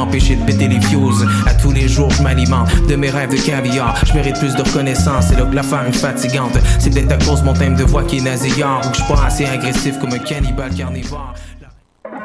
m'empêcher de péter les fuses. À tous les jours, je m'alimente de mes rêves de caviar. Je mérite plus de reconnaissance, c'est là que l'affaire est fatigante. C'est peut-être à cause mon thème de voix qui est nasillard ou que je suis assez agressif comme un cannibale carnivore.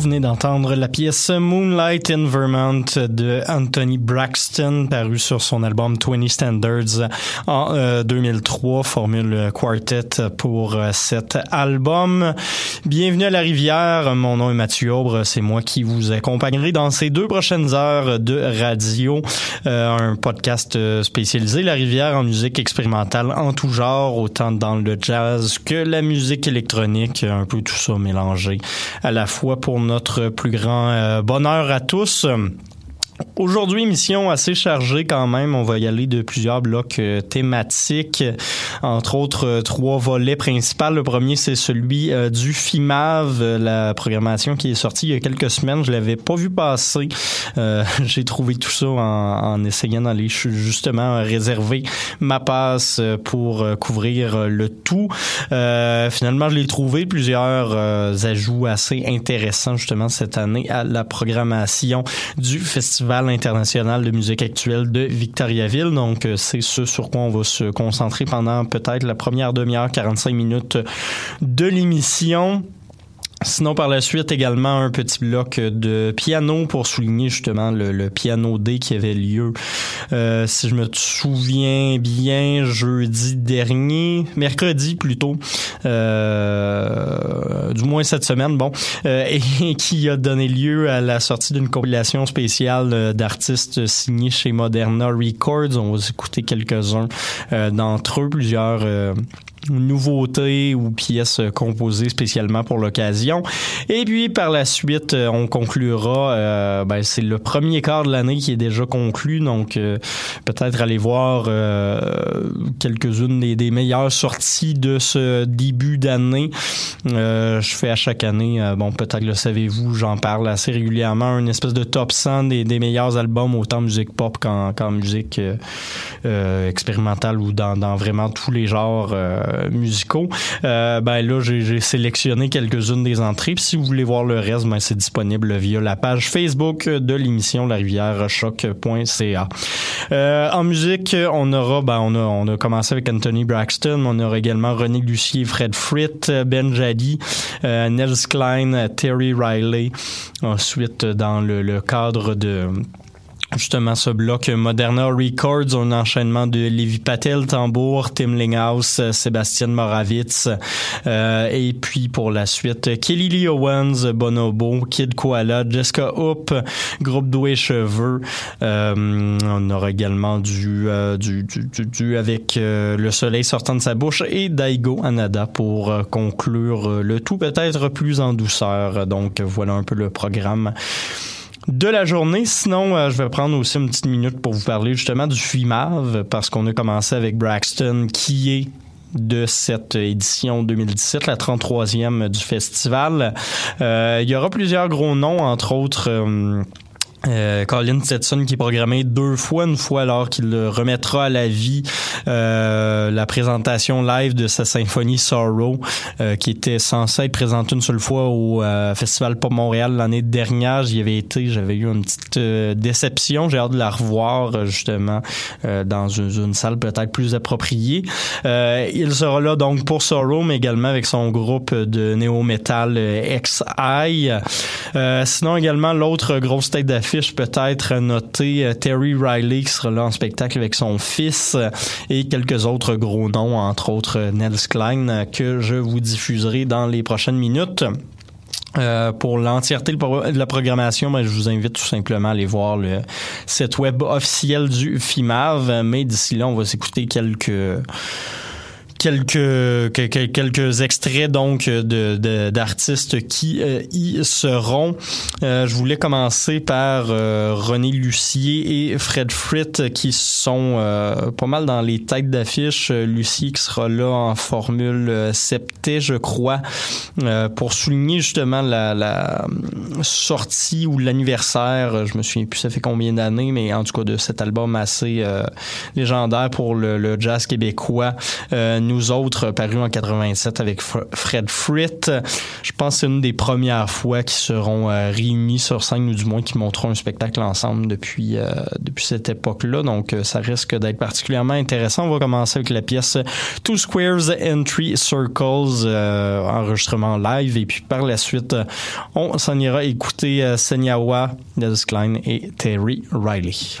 Venez d'entendre la pièce Moonlight in Vermont de Anthony Braxton, paru sur son album 20 Standards en 2003, euh, formule quartet pour euh, cet album. Bienvenue à la rivière, mon nom est Mathieu Aubre, c'est moi qui vous accompagnerai dans ces deux prochaines heures de radio, euh, un podcast spécialisé, la rivière en musique expérimentale en tout genre, autant dans le jazz que la musique électronique, un peu tout ça mélangé à la fois pour notre plus grand euh, bonheur à tous. Aujourd'hui, mission assez chargée quand même. On va y aller de plusieurs blocs euh, thématiques, entre autres euh, trois volets principaux. Le premier, c'est celui euh, du FIMAV, la programmation qui est sortie il y a quelques semaines. Je l'avais pas vu passer. J'ai trouvé tout ça en, en essayant d'aller justement réserver ma passe pour couvrir le tout. finalement, je l'ai trouvé plusieurs ajouts assez intéressants justement cette année à la programmation du festival international de musique actuelle de Victoriaville. Donc, euh, c'est ce sur quoi on va se concentrer pendant peut-être la première demi-heure, 45 minutes de l'émission. Sinon, par la suite, également un petit bloc de piano pour souligner justement le, piano D qui avait lieu, euh, si je me souviens bien, jeudi dernier, mercredi plutôt, euh, du moins cette semaine, bon, euh, et qui a donné lieu à la sortie d'une compilation spéciale d'artistes signés chez Moderna Records. On va écouter quelques-uns d'entre eux, plusieurs nouveautés ou pièces composées spécialement pour l'occasion. Et puis par la suite, euh, on conclura, euh, ben, c'est le premier quart de l'année qui est déjà conclu, donc euh, peut-être aller voir quelques-unes des, meilleures sorties de ce début d'année. je fais à chaque année, bon peut-être le savez-vous, j'en parle assez régulièrement, une espèce de top 100 des, meilleurs albums, autant musique pop qu'en, musique expérimentale ou dans, vraiment tous les genres euh, musicaux. Euh, ben là, j'ai sélectionné quelques-unes des entrées. Puis si vous voulez voir le reste, ben c'est disponible via la page Facebook de l'émission La Rivière Choc.ca. Euh, en musique, on aura, ben on a, on a commencé avec Anthony Braxton, on aura également René Lucier, Fred Fritt, Ben euh, Nels Klein, Terry Riley. Ensuite, dans le, le cadre de justement ce bloc Moderna Records, un enchaînement de Levi Patel, tambour, Tim Linghouse, Sébastien Moravitz, euh, et puis pour la suite, Kelly Lee Owens, Bonobo, Kid Koala, Jessica Hoop, Groupe Doué Cheveux. Euh, on aura également du, euh, du, du, du, avec euh, Le Soleil sortant de sa bouche et Daigo Anada pour conclure le tout peut-être plus en douceur. Donc voilà un peu le programme de la journée. Sinon, euh, je vais prendre aussi une petite minute pour vous parler justement du FIMAV parce qu'on a commencé avec Braxton qui est de cette édition 2017, la 33e du festival. Euh, il y aura plusieurs gros noms, entre autres... Euh, euh, Colin Stetson qui est programmé deux fois, une fois alors qu'il remettra à la vie euh, la présentation live de sa symphonie Sorrow euh, qui était censée être présentée une seule fois au euh, Festival Pop Montréal l'année dernière. J'y avais été, j'avais eu une petite déception. J'ai hâte de la revoir justement dans une, salle peut-être plus appropriée. il sera là donc pour Sorrow, mais également avec son groupe de néo-metal XI. sinon également l'autre grosse tête d'affiche peut-être noter euh, Terry Riley qui sera là en spectacle avec son fils euh, et quelques autres gros noms, entre autres euh, Nels Klein, que je vous diffuserai dans les prochaines minutes. pour l'entièreté de la programmation, ben, je vous invite tout simplement à aller voir le site web officiel du FIMAV. Mais d'ici là, on va s'écouter quelques quelques quelques extraits donc de d'artistes qui euh, y seront. Euh, je voulais commencer par euh, René Lucier et Fred Fritt qui sont pas mal dans les têtes d'affiche. Lucier qui sera là en formule septet, je crois, pour souligner justement la, la sortie ou l'anniversaire. Je me souviens plus ça fait combien d'années, mais en tout cas de cet album assez légendaire pour le, le jazz québécois Nous autres, paru en 87 avec Fred Fritt. Je pense que c'est une des premières fois qu'ils seront réunis sur scène, ou du moins qui monteront un spectacle ensemble depuis, depuis cette époque-là. Donc, ça risque d'être particulièrement intéressant. On va commencer avec la pièce Two Squares and Three Circles, enregistrement live. Et puis, par la suite, on s'en ira écouter Senyawa, Dennis Klein et Terry Riley.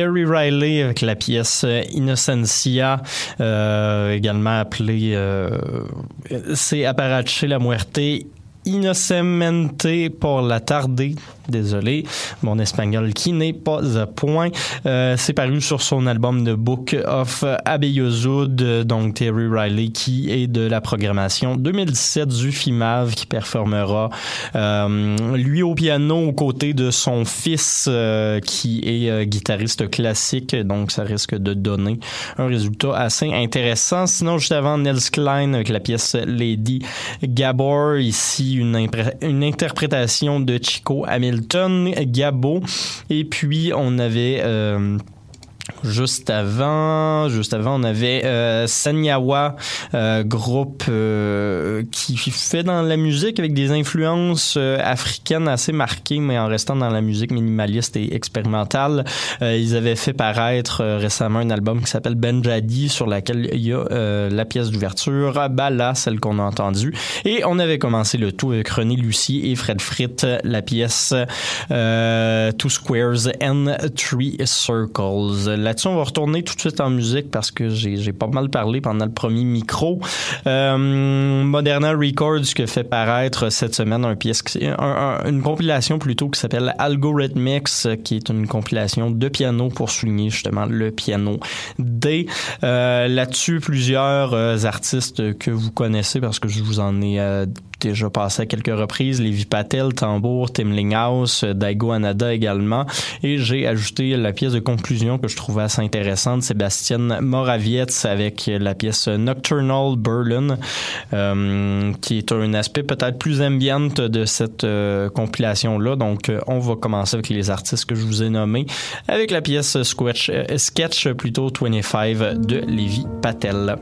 Terry Riley avec la pièce Innocencia, également appelée c'est Aparache la Muerte Innocente pour la tarder désolé, mon espagnol qui n'est pas à point. Euh, c'est paru sur son album The Book of Abeyozud, donc Terry Riley, qui est de la programmation 2017 du FIMAV, qui performera euh, lui au piano aux côtés de son fils, euh, qui est guitariste classique, donc ça risque de donner un résultat assez intéressant. Sinon, juste avant, Nels Klein avec la pièce Lady Gabor, ici une, une interprétation de Chico Hamilton Gabo. Et puis, on avait... Euh, Juste avant, juste avant, on avait euh, Sanyawa, euh, groupe euh, qui fait dans la musique avec des influences euh, africaines assez marquées, mais en restant dans la musique minimaliste et expérimentale. ils avaient fait paraître récemment un album qui s'appelle Benjadi, sur laquelle il y a la pièce d'ouverture, Bala, celle qu'on a entendue. Et on avait commencé le tout avec René Lucie et Fred Fritt, la pièce Two Squares and Three Circles là-dessus, on va retourner tout de suite en musique parce que j'ai pas mal parlé pendant le premier micro. Euh, Moderna Records qui fait paraître cette semaine un pièce, une compilation plutôt qui s'appelle Algorithmics, qui est une compilation de piano pour souligner justement le piano D. Euh, là-dessus, plusieurs euh, artistes que vous connaissez parce que je vous en ai euh, déjà passé à quelques reprises, Lévi Patel, Tambour, Tim Linghouse, Daigo Anada également. Et j'ai ajouté la pièce de conclusion que je intéressante, Sébastien Moravietz avec la pièce Nocturnal Berlin, euh, qui est un aspect peut-être plus ambient de cette euh, compilation-là. Donc, euh, on va commencer avec les artistes que je vous ai nommés, avec la pièce Sketch, Sketch plutôt 25 de Lévi Patel.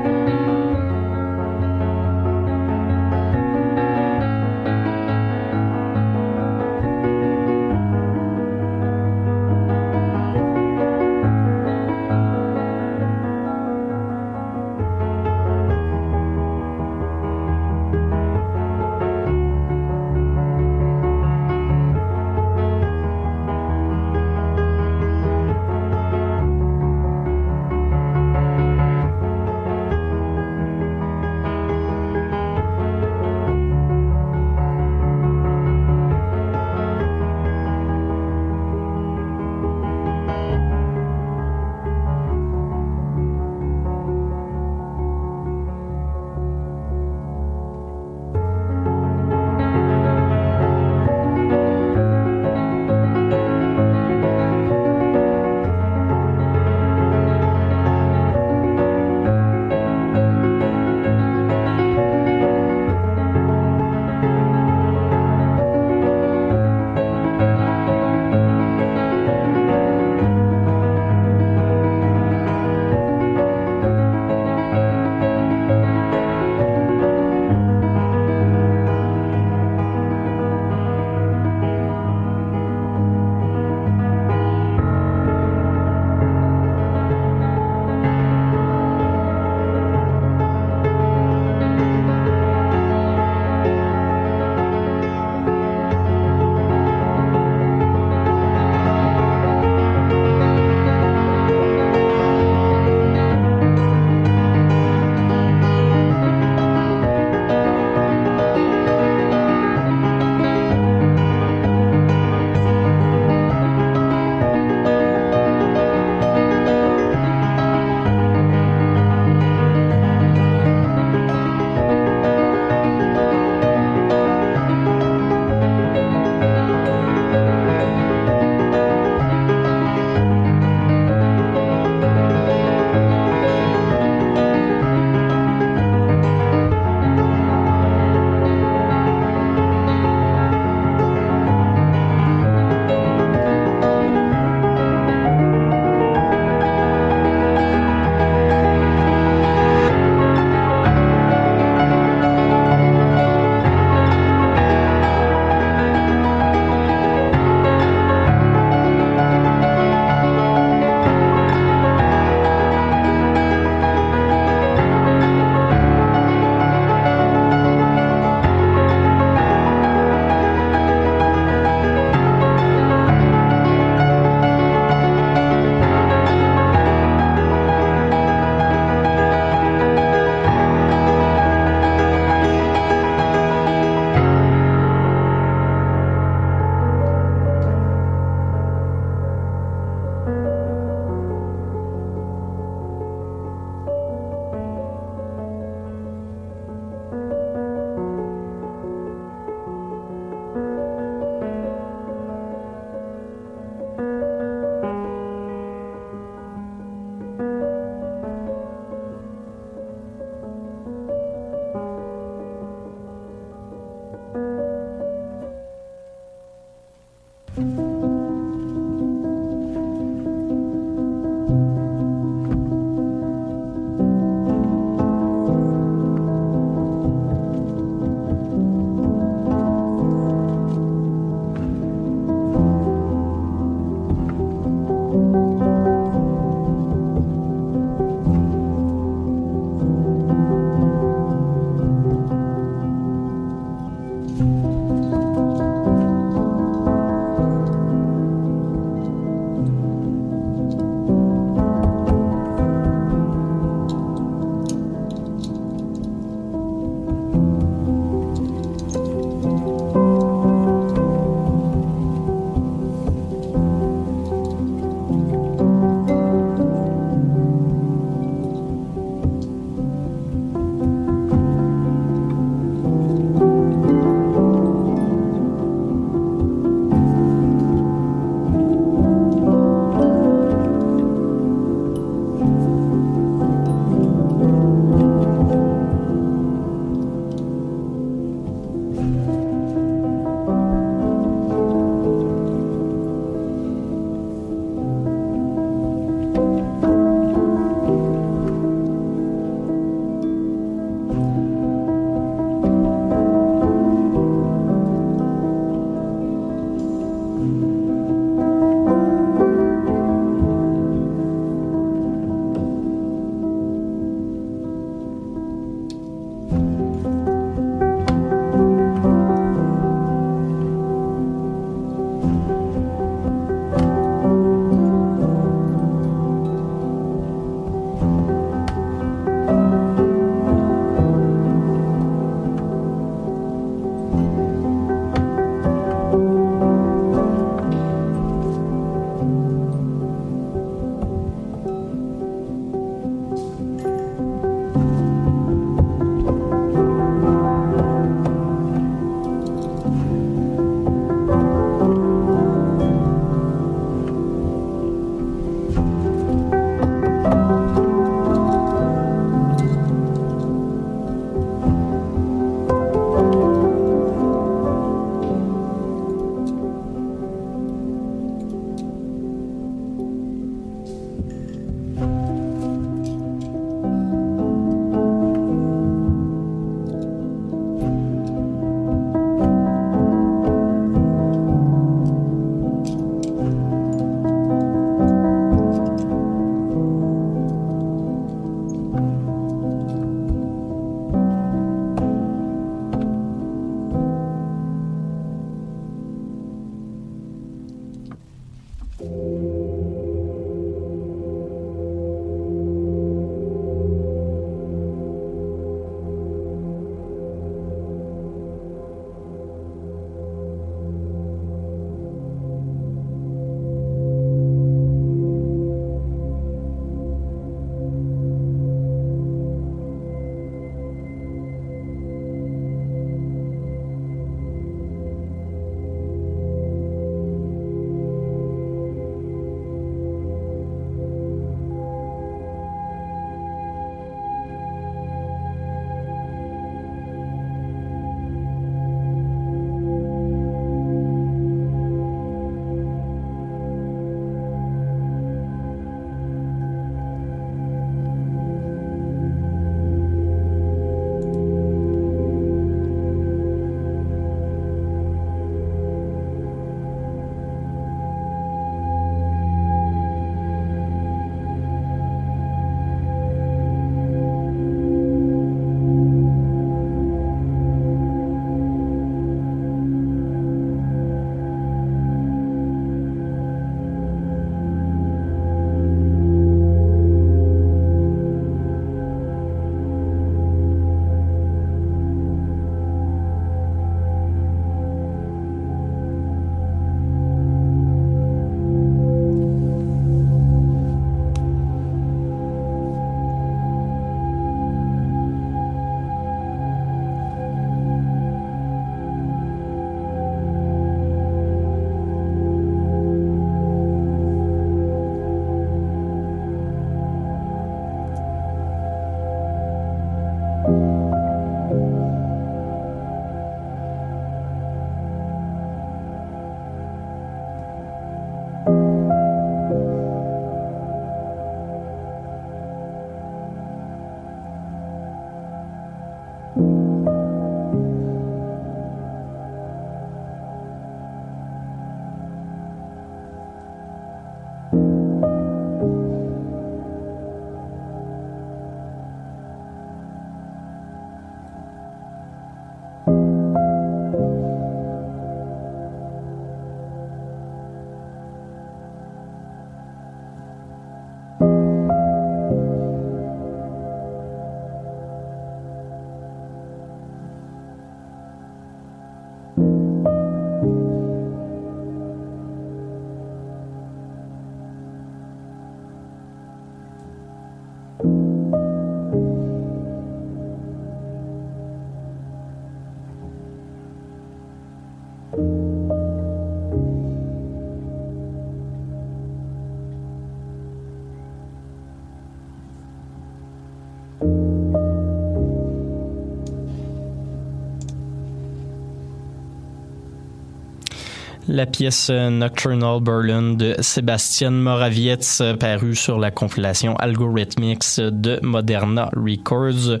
La pièce Nocturnal Berlin de Sébastien Moravietz parue sur la compilation Algorithmics de Moderna Records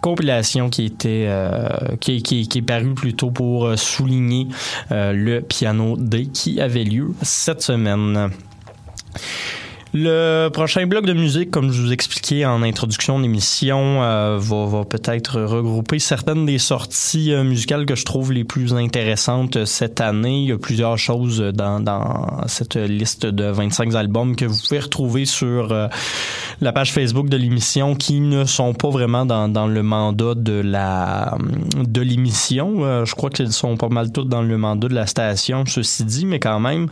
compilation qui était euh, qui, qui, est parue plutôt pour souligner euh, le piano D qui avait lieu cette semaine. Le prochain bloc de musique, comme je vous expliquais en introduction d'émission, euh, va, va peut-être regrouper certaines des sorties euh, musicales que je trouve les plus intéressantes cette année. Il y a plusieurs choses dans, dans cette liste de 25 albums que vous pouvez retrouver sur euh, la page Facebook de l'émission qui ne sont pas vraiment dans, dans le mandat de la de l'émission. je crois qu'ils sont pas mal tous dans le mandat de la station, ceci dit, mais quand même.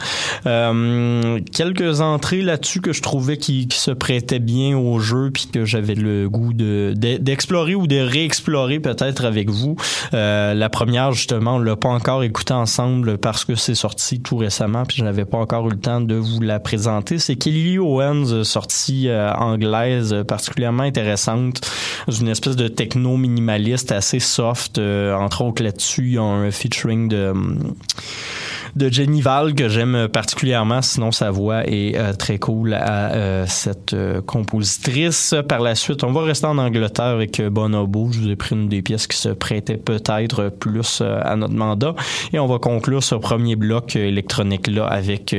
quelques entrées là-dessus que je trouvais qui, se prêtait bien au jeu puis que j'avais le goût de d'explorer ou de réexplorer peut-être avec vous. Euh, la première justement, on l'a pas encore écouté ensemble parce que c'est sorti tout récemment puis je n'avais pas encore eu le temps de vous la présenter. C'est Kelly Owens, sortie euh, anglaise particulièrement intéressante, une espèce de techno minimaliste assez soft. Euh, entre autres là-dessus, il y a un featuring de de Jenny Val que j'aime particulièrement, sinon sa voix est euh, très cool à euh, cette euh, compositrice. Par la suite, on va rester en Angleterre avec Bonobo. Je vous ai pris une des pièces qui se prêtait peut-être plus à notre mandat et on va conclure ce premier bloc électronique là avec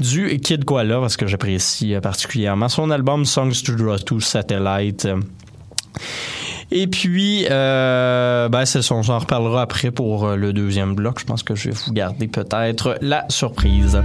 du Kid Koala parce que j'apprécie particulièrement son album Songs to Draw to Satellite. Et puis, euh, ben, c'est ça, on s'en reparlera après pour euh, le deuxième bloc. Je pense que je vais vous garder peut-être la surprise.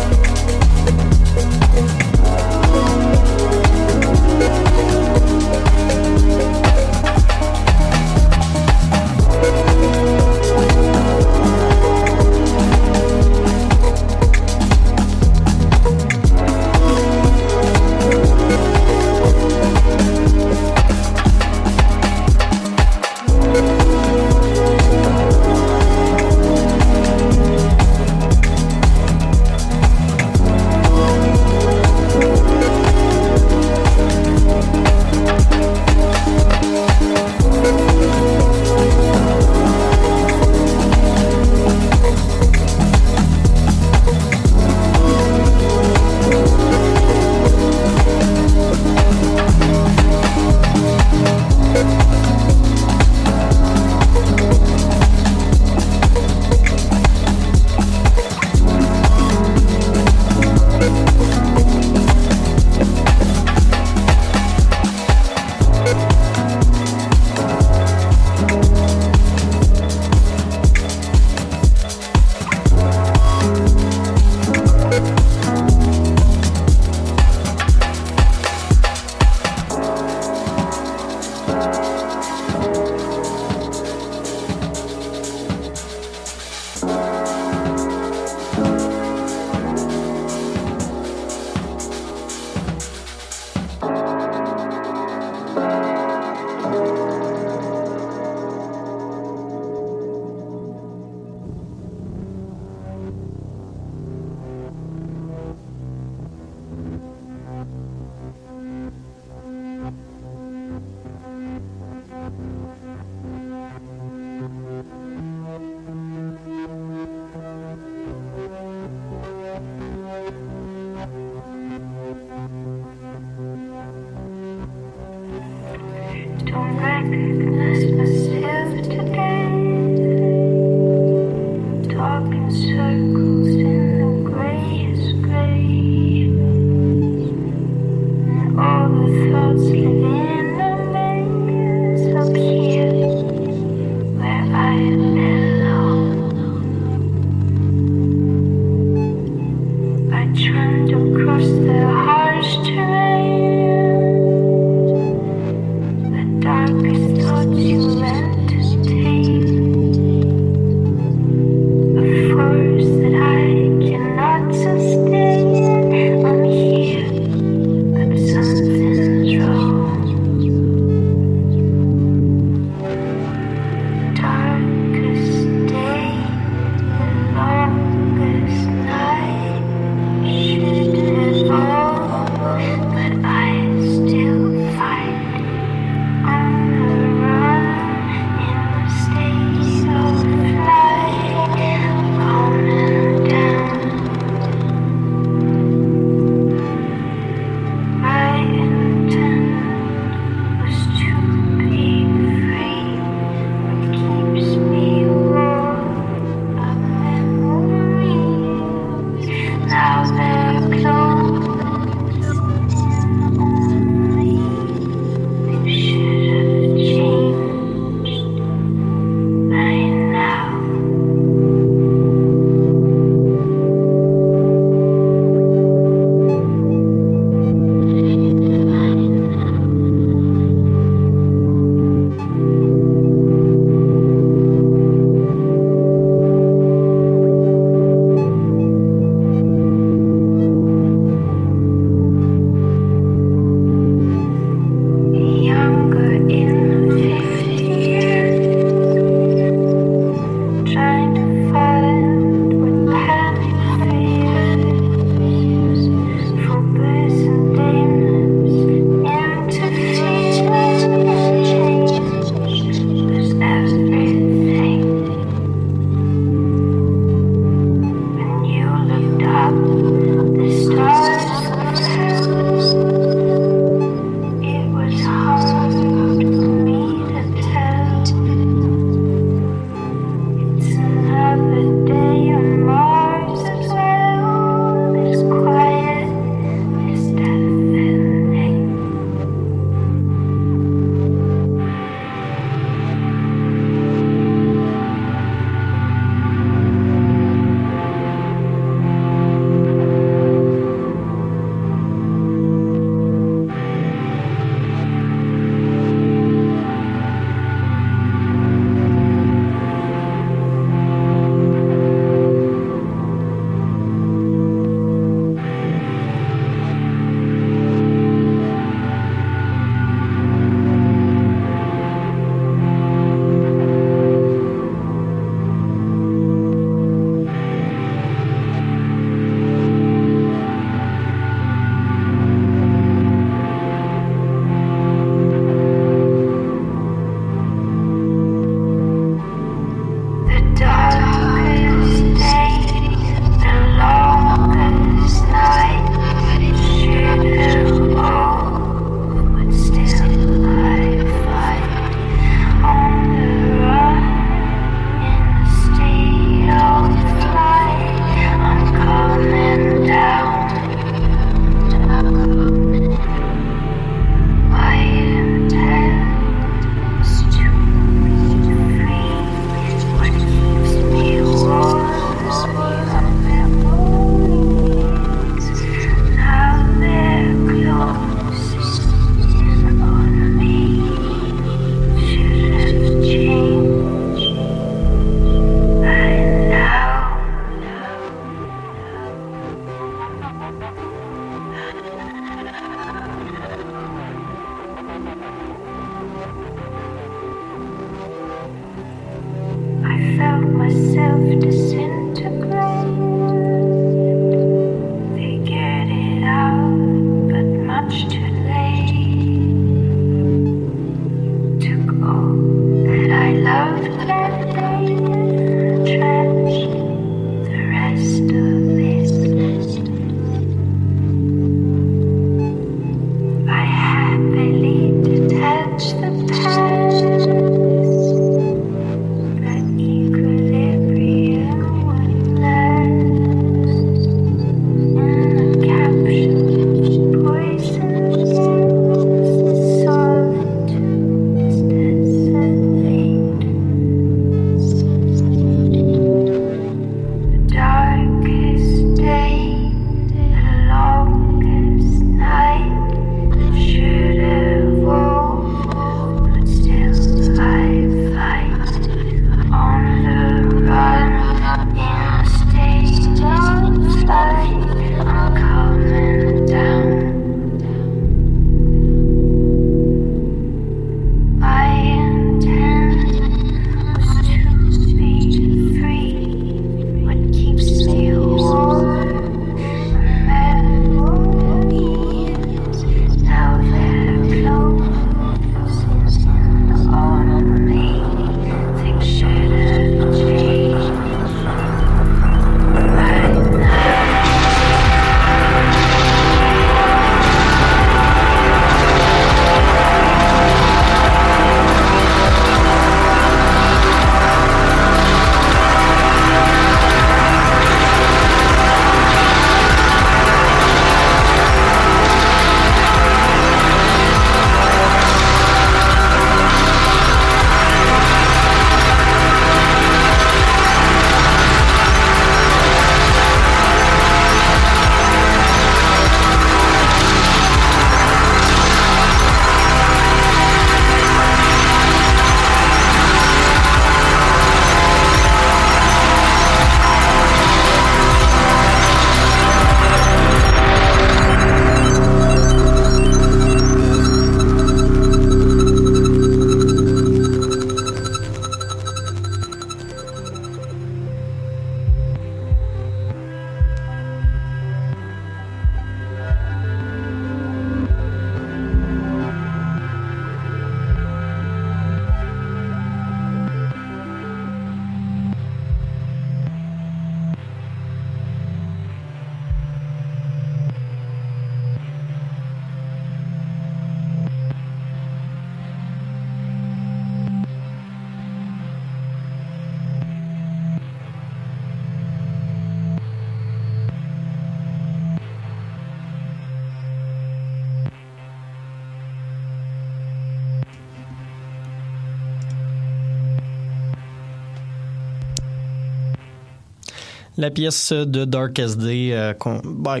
La pièce de Dark SD, euh, ben,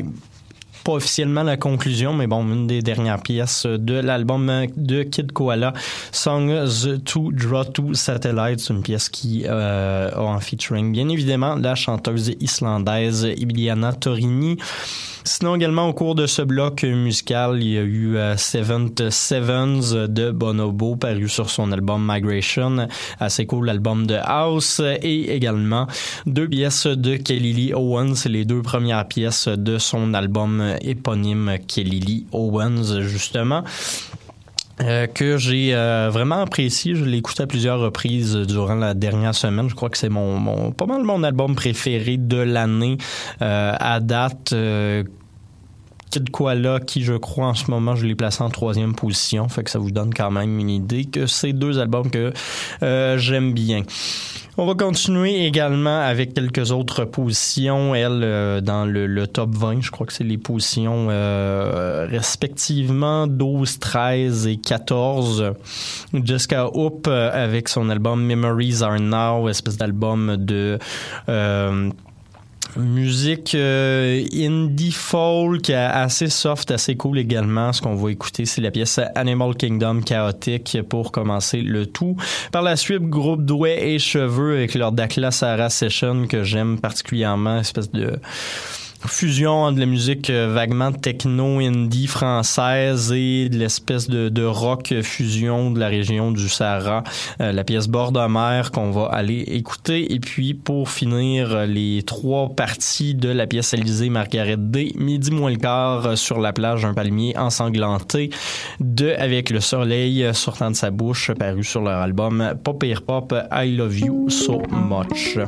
pas officiellement la conclusion, mais bon, une des dernières pièces de l'album de Kid Koala, Songs to Draw to Satellites, une pièce qui euh, a en featuring bien évidemment la chanteuse islandaise Iliana Torini. Sinon, également, au cours de ce bloc musical, il y a eu euh, Seventh Sevens de Bonobo, paru sur son album Migration. Assez cool, l'album de House. Et également, deux pièces de Kelly Lee Owens, les deux premières pièces de son album éponyme Kelly Lee Owens, justement. Euh, que j'ai euh, vraiment apprécié. Je l'ai écouté à plusieurs reprises durant la dernière semaine. Je crois que c'est mon, mon pas mal mon album préféré de l'année euh, à date. Kid Koala, qui je crois en ce moment, je l'ai placé en troisième position. Fait que ça vous donne quand même une idée que c'est deux albums que j'aime bien. On va continuer également avec quelques autres positions, elles, euh, dans le, top 20. Je crois que c'est les positions euh, respectivement 12, 13 et 14. Jessica Hoop euh, avec son album Memories Are Now, espèce d'album de Musique euh, indie folk, assez soft, assez cool également. Ce qu'on va écouter, c'est la pièce Animal Kingdom chaotique pour commencer le tout. Par la suite, groupe Douai et Cheveux avec leur Dakla Sarah Session que j'aime particulièrement, espèce de fusion de la musique euh, vaguement techno indie française et de l'espèce de, rock fusion de la région du Sahara. Euh, la pièce Bord de mer qu'on va aller écouter. Et puis pour finir, les trois parties de la pièce Élysée Margaret D, midi moins le quart sur la plage d'un palmier ensanglanté de Avec le soleil sortant de sa bouche, paru sur leur album Pop Air Pop I Love You So Much.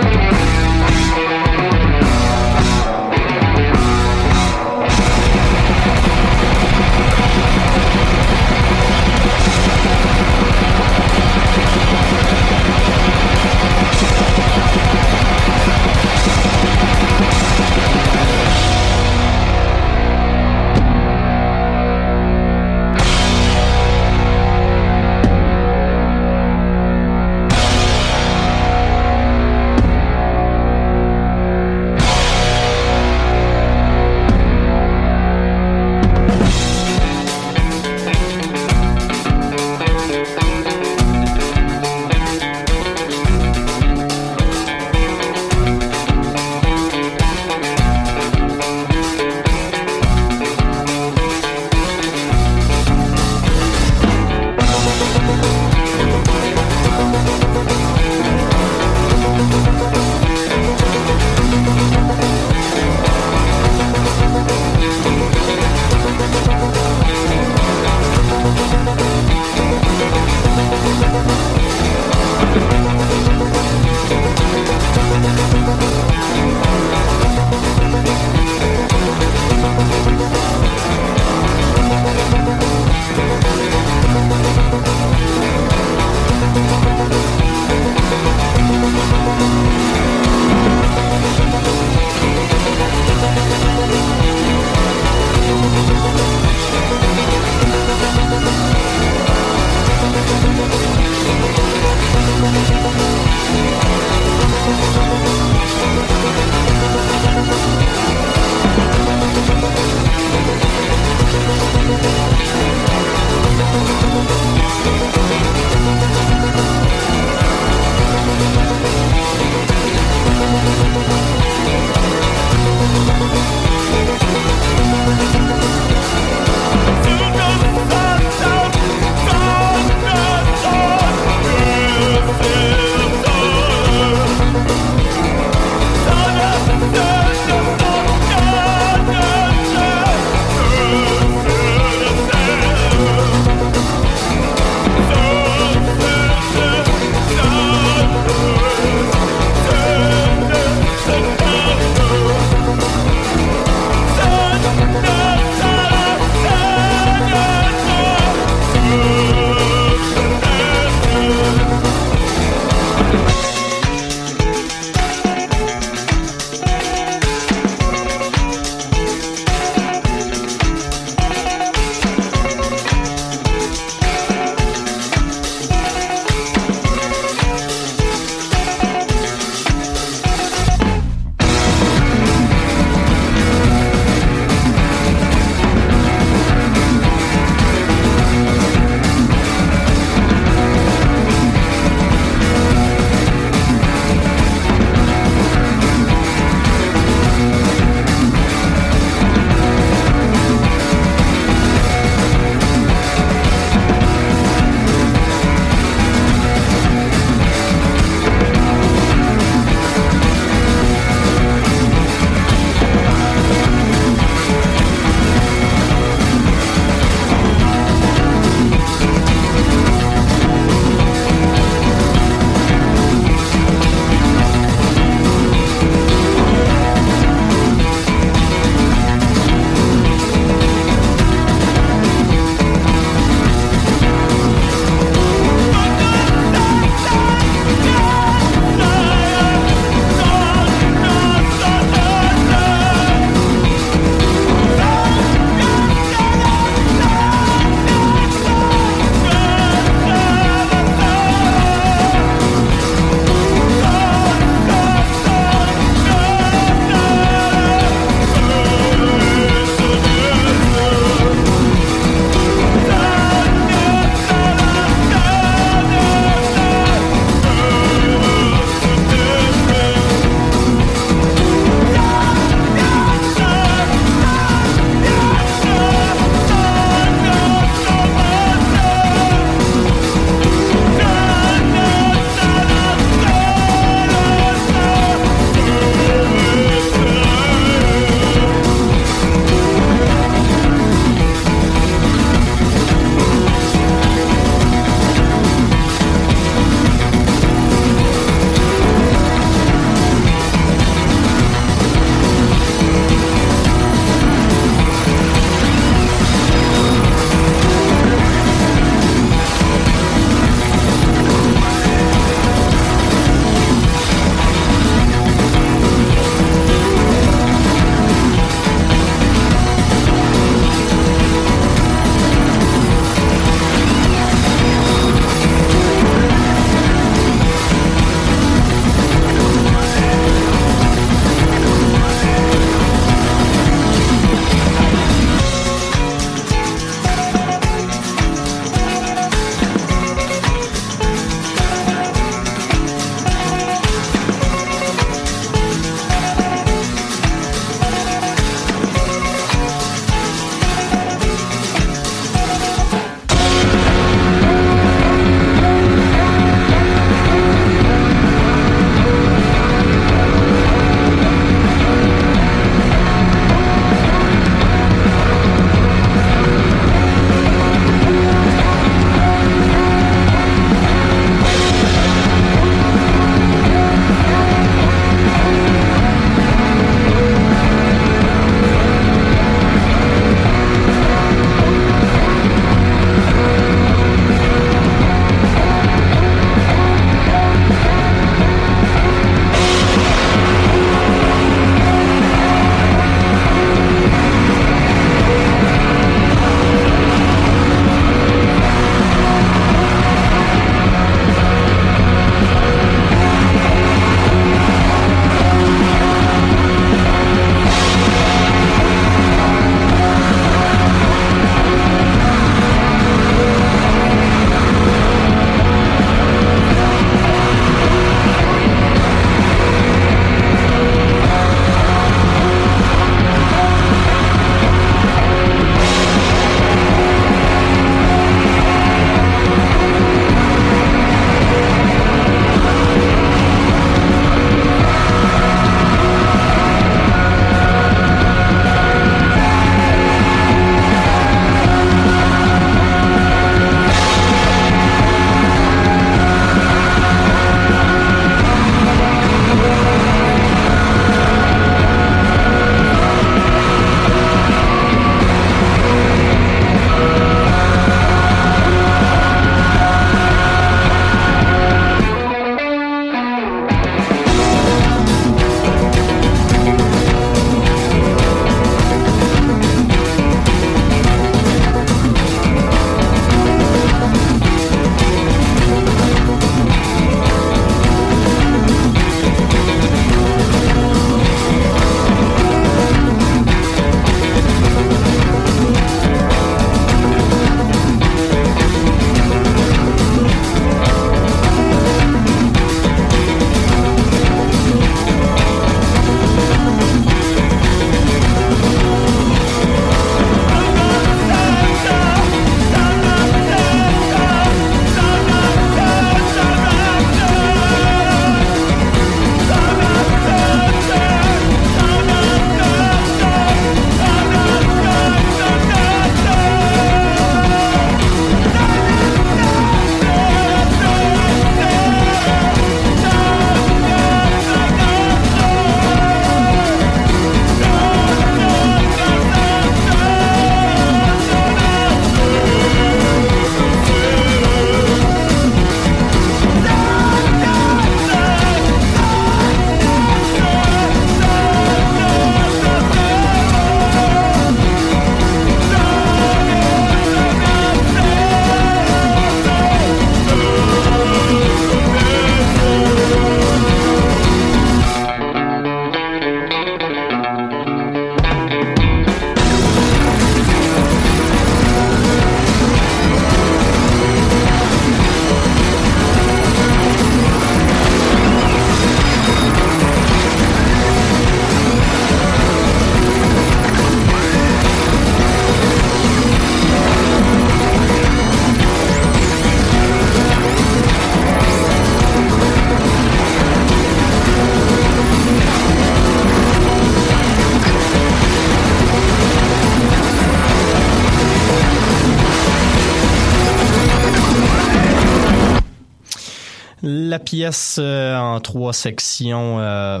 Pièce euh, en trois sections. Euh,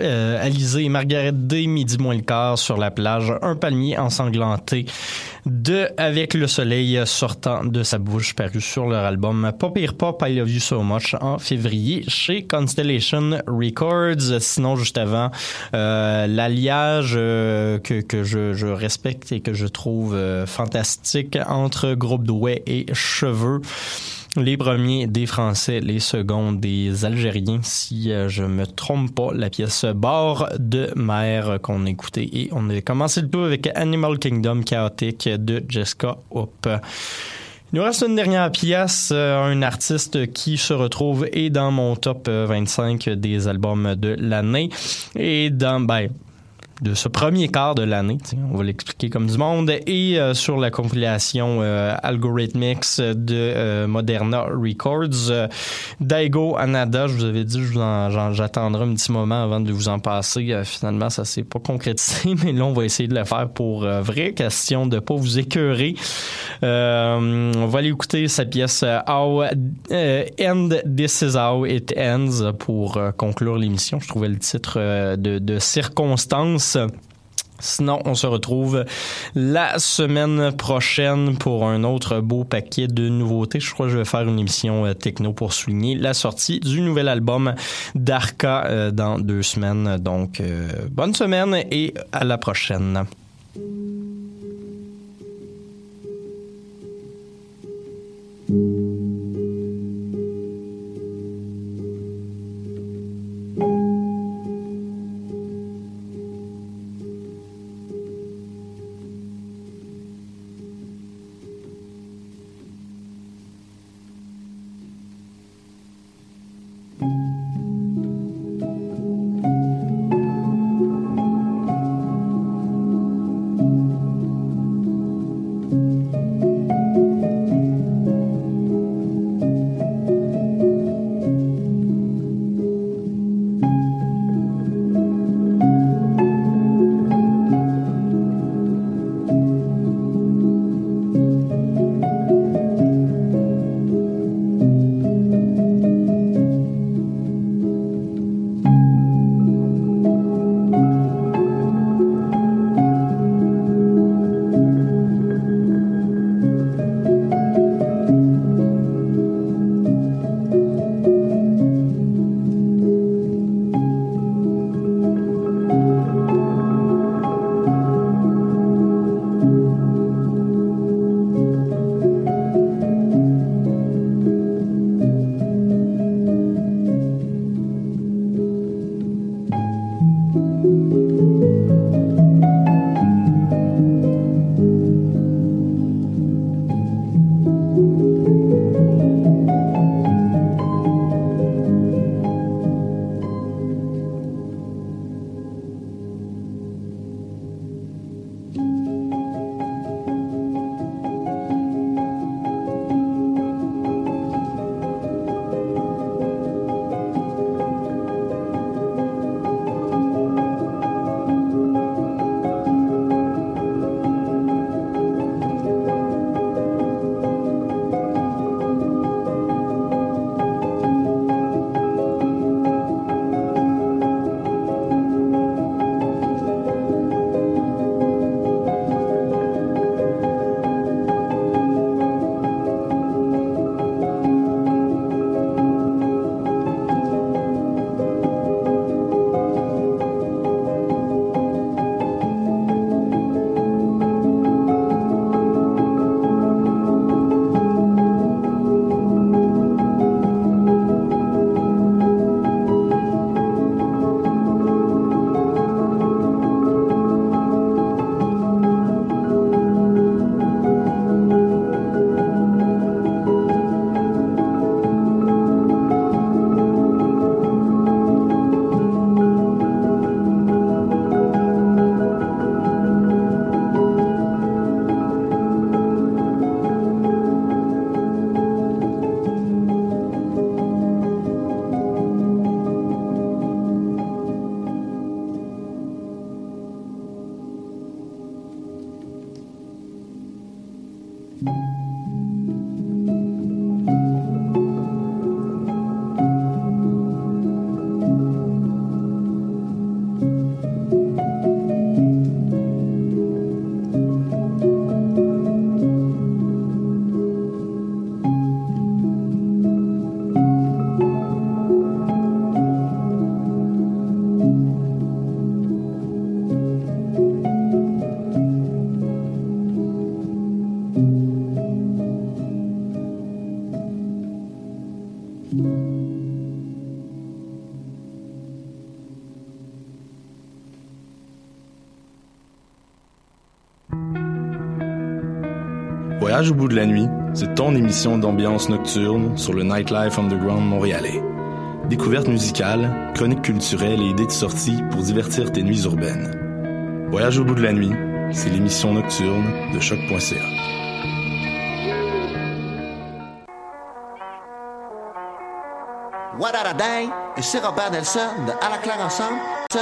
euh, Alizé et Margaret D, midi moins le quart sur la plage. Un palmier ensanglanté de Avec le soleil sortant de sa bouche, paru sur leur album Pop Pop I Love You So Much en février chez Constellation Records. Sinon, juste avant, euh, l'alliage euh, que, que je, je, respecte et que je trouve fantastique entre groupe douai et cheveux. Les premiers des Français, les seconds des Algériens, si euh, je me trompe pas, la pièce Bord de mer qu'on a écouté et on a commencé le tout avec Animal Kingdom chaotique de Jessica Hope. Il nous reste une dernière pièce, euh, un artiste qui se retrouve et dans mon top 25 des albums de l'année et dans ben de ce premier quart de l'année, on va l'expliquer comme du monde, et euh, sur la compilation euh, Algorithmics de euh, Moderna Records. Euh, Daigo Anada, je vous avais dit, j'attendrai un petit moment avant de vous en passer. finalement, ça s'est pas concrétisé, mais là, on va essayer de le faire pour vraie question de pas vous écœurer. on va aller écouter sa pièce How End This Is How It Ends pour conclure l'émission. Je trouvais le titre de, de circonstance Sinon, on se retrouve la semaine prochaine pour un autre beau paquet de nouveautés. Je crois que je vais faire une émission euh, techno pour souligner la sortie du nouvel album d'Arca euh, dans deux semaines. Donc, euh, bonne semaine et à la prochaine. Voyage au bout de la nuit, c'est ton émission d'ambiance nocturne sur le Nightlife Underground montréalais. Découvertes musicales, chroniques culturelles et idées de sortie pour divertir tes nuits urbaines. Voyage au bout de la nuit, c'est l'émission nocturne de choc.ca. What a day! Et c'est Robert Nelson de À la claire ensemble